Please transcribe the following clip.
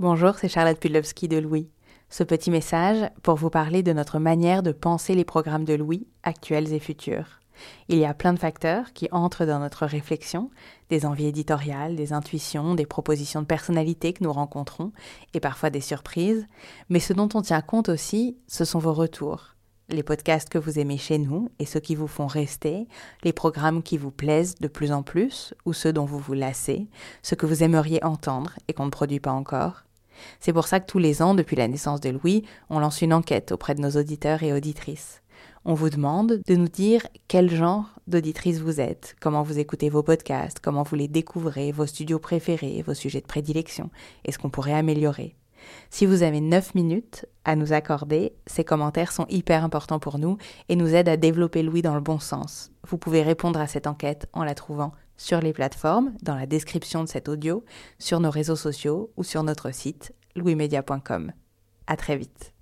Bonjour, c'est Charlotte Pudlowski de Louis. Ce petit message pour vous parler de notre manière de penser les programmes de Louis, actuels et futurs. Il y a plein de facteurs qui entrent dans notre réflexion, des envies éditoriales, des intuitions, des propositions de personnalité que nous rencontrons, et parfois des surprises, mais ce dont on tient compte aussi, ce sont vos retours. Les podcasts que vous aimez chez nous et ceux qui vous font rester, les programmes qui vous plaisent de plus en plus ou ceux dont vous vous lassez, ce que vous aimeriez entendre et qu'on ne produit pas encore. C'est pour ça que tous les ans, depuis la naissance de Louis, on lance une enquête auprès de nos auditeurs et auditrices. On vous demande de nous dire quel genre d'auditrice vous êtes, comment vous écoutez vos podcasts, comment vous les découvrez, vos studios préférés, vos sujets de prédilection, et ce qu'on pourrait améliorer. Si vous avez 9 minutes à nous accorder, ces commentaires sont hyper importants pour nous et nous aident à développer Louis dans le bon sens. Vous pouvez répondre à cette enquête en la trouvant sur les plateformes, dans la description de cet audio, sur nos réseaux sociaux ou sur notre site louismedia.com. À très vite.